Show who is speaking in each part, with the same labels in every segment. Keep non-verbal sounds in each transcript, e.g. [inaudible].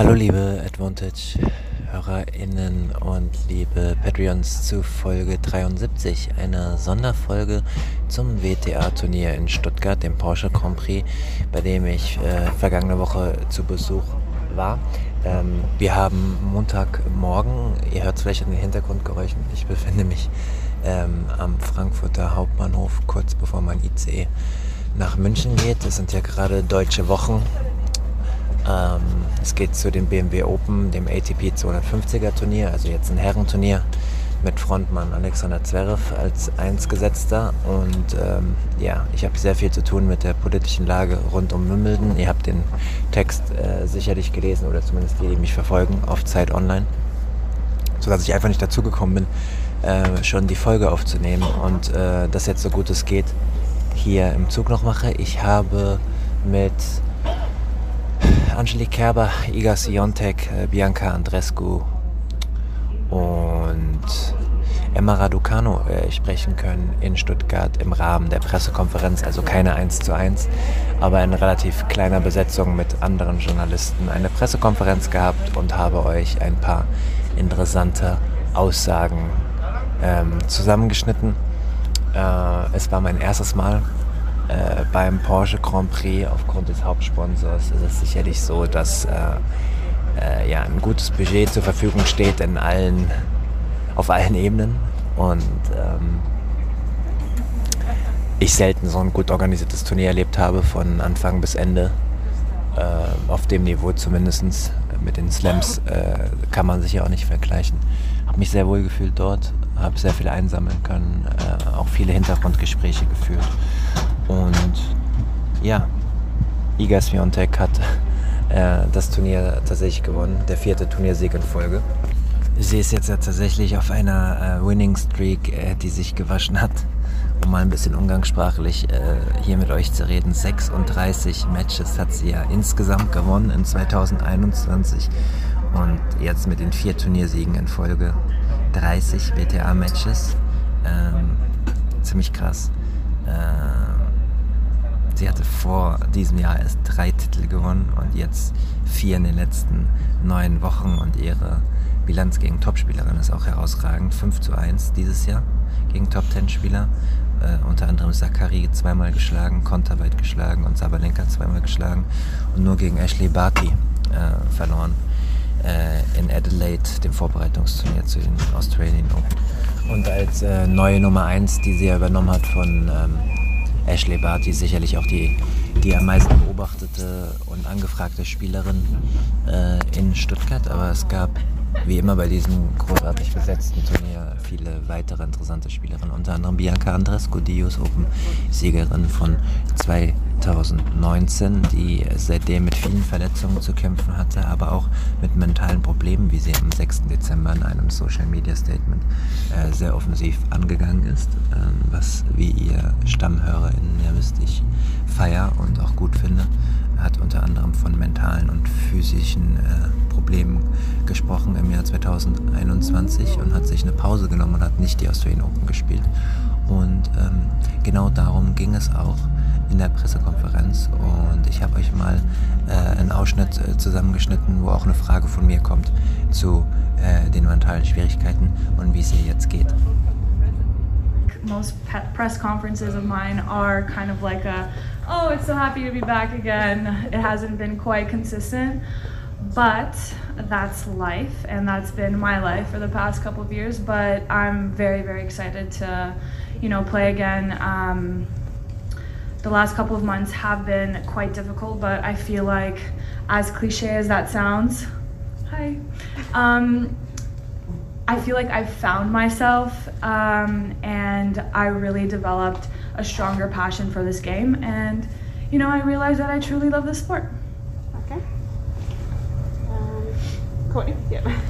Speaker 1: Hallo liebe Advantage-HörerInnen und liebe Patreons zu Folge 73, einer Sonderfolge zum WTA-Turnier in Stuttgart, dem Porsche Grand Prix, bei dem ich äh, vergangene Woche zu Besuch war. Ähm, wir haben Montagmorgen, ihr hört es vielleicht an den Hintergrundgeräuschen, ich befinde mich ähm, am Frankfurter Hauptbahnhof, kurz bevor mein ICE nach München geht. Das sind ja gerade deutsche Wochen ähm, es geht zu dem BMW Open, dem ATP 250er Turnier, also jetzt ein Herrenturnier mit Frontmann Alexander Zverev als Einsgesetzter. Und ähm, ja, ich habe sehr viel zu tun mit der politischen Lage rund um Wimbledon. Ihr habt den Text äh, sicherlich gelesen oder zumindest die, die mich verfolgen, auf Zeit Online. Sodass ich einfach nicht dazu gekommen bin, äh, schon die Folge aufzunehmen und äh, das jetzt so gut es geht hier im Zug noch mache. Ich habe mit Angelique Kerber, Iga Siontek, äh, Bianca Andrescu und Emma Raducano äh, sprechen können in Stuttgart im Rahmen der Pressekonferenz, also keine 1 zu 1, aber in relativ kleiner Besetzung mit anderen Journalisten eine Pressekonferenz gehabt und habe euch ein paar interessante Aussagen ähm, zusammengeschnitten. Äh, es war mein erstes Mal äh, beim Porsche Grand Prix aufgrund des Hauptsponsors ist es sicherlich so, dass äh, äh, ja, ein gutes Budget zur Verfügung steht in allen, auf allen Ebenen und ähm, ich selten so ein gut organisiertes Turnier erlebt habe, von Anfang bis Ende. Äh, auf dem Niveau zumindest. Mit den Slams äh, kann man sich ja auch nicht vergleichen. Habe mich sehr wohl gefühlt dort, habe sehr viel einsammeln können, äh, auch viele Hintergrundgespräche geführt. Und ja, Iga Swiatek hat äh, das Turnier tatsächlich gewonnen, der vierte Turniersieg in Folge. Sie ist jetzt ja tatsächlich auf einer äh, Winning Streak, äh, die sich gewaschen hat, um mal ein bisschen umgangssprachlich äh, hier mit euch zu reden. 36 Matches hat sie ja insgesamt gewonnen in 2021 und jetzt mit den vier Turniersiegen in Folge 30 WTA-Matches. Ähm, ziemlich krass. Ähm, Sie hatte vor diesem Jahr erst drei Titel gewonnen und jetzt vier in den letzten neun Wochen und ihre Bilanz gegen Topspielerin ist auch herausragend. 5 zu 1 dieses Jahr gegen Top-10-Spieler. Äh, unter anderem Zachary zweimal geschlagen, Konterweit geschlagen und Sabalenka zweimal geschlagen und nur gegen Ashley Barty äh, verloren äh, in Adelaide, dem Vorbereitungsturnier zu den Australian Open. Und als äh, neue Nummer 1, die sie ja übernommen hat von ähm, Ashley Barty sicherlich auch die, die am meisten beobachtete und angefragte Spielerin äh, in Stuttgart. Aber es gab, wie immer bei diesem großartig besetzten Turnier, viele weitere interessante Spielerinnen. Unter anderem Bianca Andrescu, die US Open Siegerin von 2019, die seitdem mit vielen Verletzungen zu kämpfen hatte, aber auch mit mentalen Problemen, wie sie am 6. Dezember in einem Social Media Statement äh, sehr offensiv angegangen ist, äh, ihr StammhörerInnen wisst, ich feier und auch gut finde hat unter anderem von mentalen und physischen äh, Problemen gesprochen im Jahr 2021 und hat sich eine Pause genommen und hat nicht die Australian Open gespielt. Und ähm, genau darum ging es auch in der Pressekonferenz. Und ich habe euch mal äh, einen Ausschnitt äh, zusammengeschnitten, wo auch eine Frage von mir kommt zu äh, den mentalen Schwierigkeiten und wie es ihr jetzt geht.
Speaker 2: Most press conferences of mine are kind of like a, oh, it's so happy to be back again. It hasn't been quite consistent, but that's life, and that's been my life for the past couple of years. But I'm very, very excited to, you know, play again. Um, the last couple of months have been quite difficult, but I feel like, as cliche as that sounds, hi. Um, I feel like I've found myself um, and I really developed a stronger passion for this game. And, you know, I realized that I truly love this sport.
Speaker 3: Okay. Courtney? [laughs] Yeah.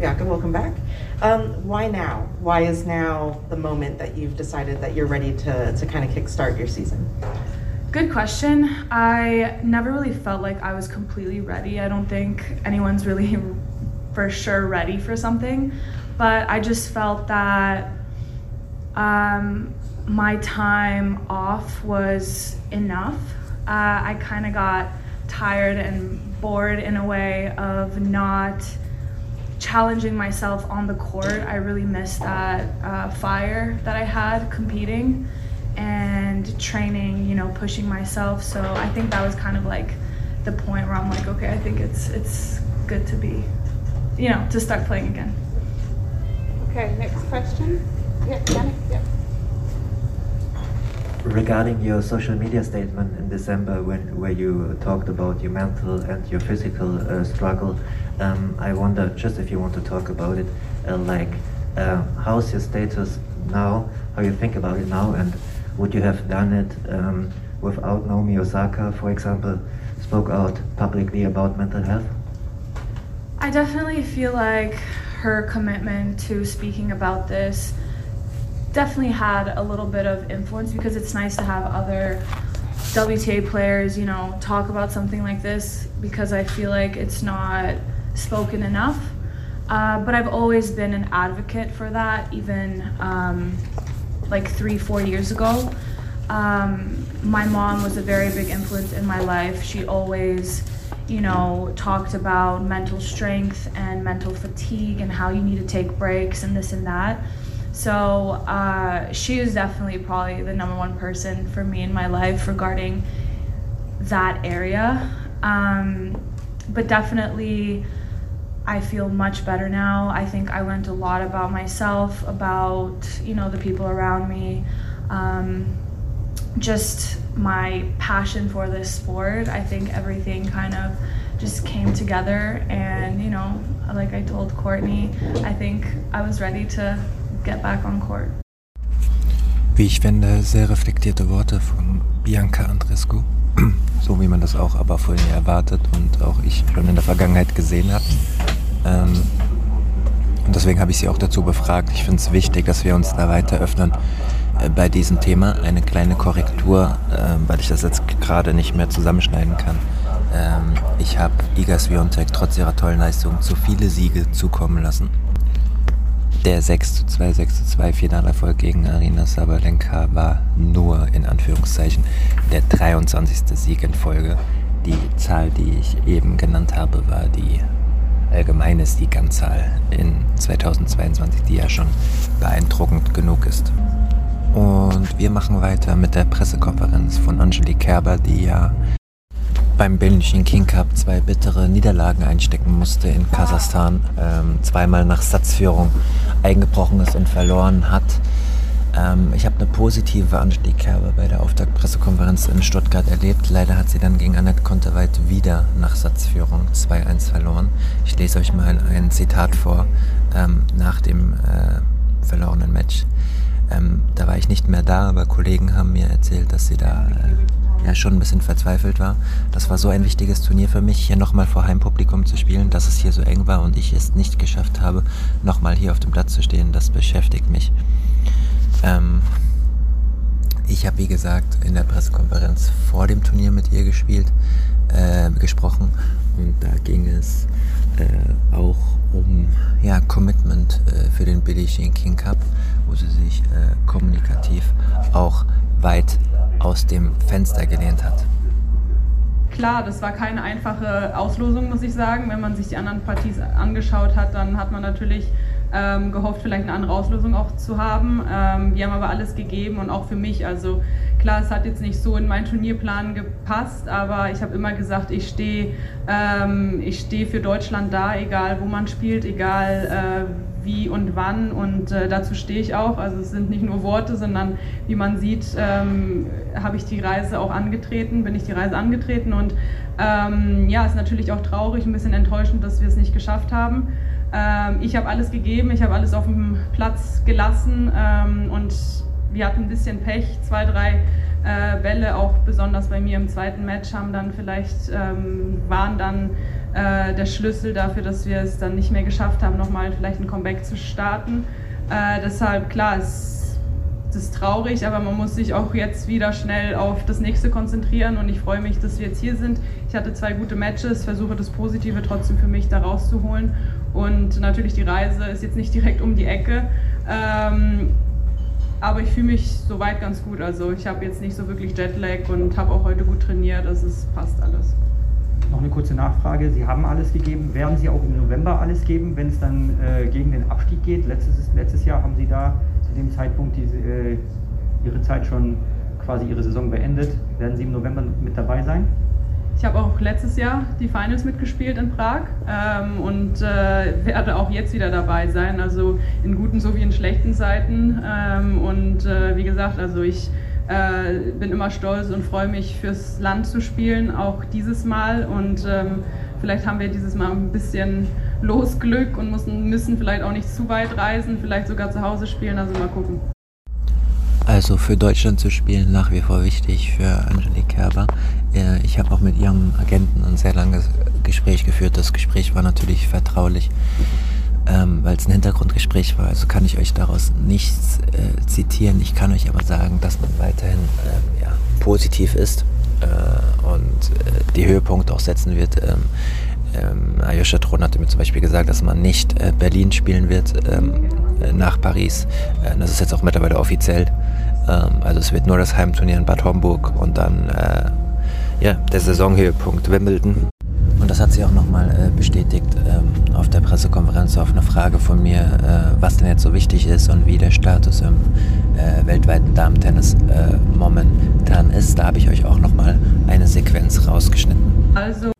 Speaker 4: Yeah, good. Welcome back. Um, why now? Why is now the moment that you've decided that you're ready to, to kind of kickstart your season?
Speaker 2: Good question. I never really felt like I was completely ready. I don't think anyone's really [laughs] for sure ready for something, but I just felt that um, my time off was enough. Uh, I kind of got tired and bored in a way of not challenging myself on the court. I really missed that uh, fire that I had competing and training, you know, pushing myself. So I think that was kind of like the point where I'm like, okay, I think it's it's good to be, you know, to start playing again.
Speaker 3: Okay, next question. Yeah, Janik, yeah.
Speaker 5: Regarding your social media statement in December, when where you talked about your mental and your physical uh, struggle, um, I wonder just if you want to talk about it, uh, like uh, how's your status now? How you think about it now, and would you have done it um, without Naomi Osaka, for example, spoke out publicly about mental health?
Speaker 2: I definitely feel like her commitment to speaking about this definitely had a little bit of influence because it's nice to have other WTA players, you know, talk about something like this because I feel like it's not spoken enough. Uh, but I've always been an advocate for that, even um, like three, four years ago. Um, my mom was a very big influence in my life. She always, you know, talked about mental strength and mental fatigue and how you need to take breaks and this and that. So uh, she is definitely probably the number one person for me in my life regarding that area. Um, but definitely, I feel much better now. I think I learned a lot about myself, about you know the people around me, um, just my passion for this sport. I think everything kind of just came together, and you know, like I told Courtney, I think I was ready to get back on court.
Speaker 1: Wie ich finde, sehr reflektierte Worte von Bianca Andrescu. [clears throat] So wie man das auch aber vorhin erwartet und auch ich schon in der Vergangenheit gesehen habe. Ähm, und deswegen habe ich sie auch dazu befragt. Ich finde es wichtig, dass wir uns da weiter öffnen bei diesem Thema. Eine kleine Korrektur, äh, weil ich das jetzt gerade nicht mehr zusammenschneiden kann. Ähm, ich habe Iga Swiatek trotz ihrer tollen Leistung zu viele Siege zukommen lassen. Der 6 zu 2, 6 zu 2 Finalerfolg gegen Arina Sabalenka war nur in Anführungszeichen der 23. Sieg in Folge. Die Zahl, die ich eben genannt habe, war die allgemeine Sieganzahl in 2022, die ja schon beeindruckend genug ist. Und wir machen weiter mit der Pressekonferenz von Angelique Kerber, die ja beim Belgischen King Cup zwei bittere Niederlagen einstecken musste in Kasachstan, ähm, zweimal nach Satzführung eingebrochen ist und verloren hat. Ähm, ich habe eine positive Anstiegkerbe bei der Auftaktpressekonferenz in Stuttgart erlebt. Leider hat sie dann gegen Annette Konteweit wieder nach Satzführung 2-1 verloren. Ich lese euch mal ein Zitat vor ähm, nach dem äh, verlorenen Match. Ähm, da war ich nicht mehr da, aber Kollegen haben mir erzählt, dass sie da äh, ja schon ein bisschen verzweifelt war. Das war so ein wichtiges Turnier für mich, hier nochmal vor Heimpublikum zu spielen, dass es hier so eng war und ich es nicht geschafft habe, nochmal hier auf dem Platz zu stehen. Das beschäftigt mich. Ähm, ich habe, wie gesagt, in der Pressekonferenz vor dem Turnier mit ihr gespielt, äh, gesprochen und da ging es äh, auch um ja, Commitment äh, für den Billie Jean King Cup, wo sie sich äh, kommunikativ auch weit aus dem Fenster gelehnt hat.
Speaker 6: Klar, das war keine einfache Auslosung, muss ich sagen. Wenn man sich die anderen Partien angeschaut hat, dann hat man natürlich ähm, gehofft, vielleicht eine andere Auslosung auch zu haben. Ähm, wir haben aber alles gegeben und auch für mich. Also klar, es hat jetzt nicht so in meinen Turnierplan gepasst, aber ich habe immer gesagt, ich stehe ähm, steh für Deutschland da, egal wo man spielt, egal äh, wie und wann und äh, dazu stehe ich auch. Also es sind nicht nur Worte, sondern wie man sieht, ähm, habe ich die Reise auch angetreten, bin ich die Reise angetreten und ähm, ja, ist natürlich auch traurig, ein bisschen enttäuschend, dass wir es nicht geschafft haben. Ähm, ich habe alles gegeben, ich habe alles auf dem Platz gelassen ähm, und wir hatten ein bisschen Pech, zwei, drei äh, Bälle, auch besonders bei mir im zweiten Match, haben dann vielleicht, ähm, waren dann äh, der Schlüssel dafür, dass wir es dann nicht mehr geschafft haben, nochmal vielleicht ein Comeback zu starten. Äh, deshalb, klar, es, es ist traurig, aber man muss sich auch jetzt wieder schnell auf das nächste konzentrieren und ich freue mich, dass wir jetzt hier sind. Ich hatte zwei gute Matches, versuche das Positive trotzdem für mich da rauszuholen und natürlich die Reise ist jetzt nicht direkt um die Ecke. Ähm, aber ich fühle mich soweit ganz gut. Also ich habe jetzt nicht so wirklich Jetlag und habe auch heute gut trainiert. Also es passt alles.
Speaker 7: Kurze Nachfrage. Sie haben alles gegeben. Werden Sie auch im November alles geben, wenn es dann äh, gegen den Abstieg geht? Letztes, letztes Jahr haben Sie da zu dem Zeitpunkt diese, äh, Ihre Zeit schon quasi Ihre Saison beendet. Werden Sie im November mit dabei sein?
Speaker 6: Ich habe auch letztes Jahr die Finals mitgespielt in Prag ähm, und äh, werde auch jetzt wieder dabei sein, also in guten sowie in schlechten Zeiten. Ähm, und äh, wie gesagt, also ich äh, bin immer stolz und freue mich fürs Land zu spielen, auch dieses Mal. Und ähm, vielleicht haben wir dieses Mal ein bisschen Losglück und müssen, müssen vielleicht auch nicht zu weit reisen, vielleicht sogar zu Hause spielen, also mal gucken.
Speaker 1: Also für Deutschland zu spielen nach wie vor wichtig für Angelique Kerber. Äh, ich habe auch mit ihrem Agenten ein sehr langes Gespräch geführt. Das Gespräch war natürlich vertraulich, ähm, weil es ein Hintergrundgespräch war. Also kann ich euch daraus nichts äh, zitieren. Ich kann euch aber sagen, dass man weiterhin äh, ja, positiv ist äh, und äh, die Höhepunkte auch setzen wird. Ähm, ähm, Ayosha Tron hatte mir zum Beispiel gesagt, dass man nicht äh, Berlin spielen wird ähm, äh, nach Paris. Äh, das ist jetzt auch mittlerweile offiziell. Ähm, also es wird nur das Heimturnier in Bad Homburg und dann ja, der Saisonhöhepunkt Wimbledon. Und das hat sie auch nochmal äh, bestätigt ähm, auf der Pressekonferenz auf eine Frage von mir, äh, was denn jetzt so wichtig ist und wie der Status im äh, weltweiten Damen-Tennis äh, momentan ist. Da habe ich euch auch nochmal eine Sequenz rausgeschnitten.
Speaker 8: Also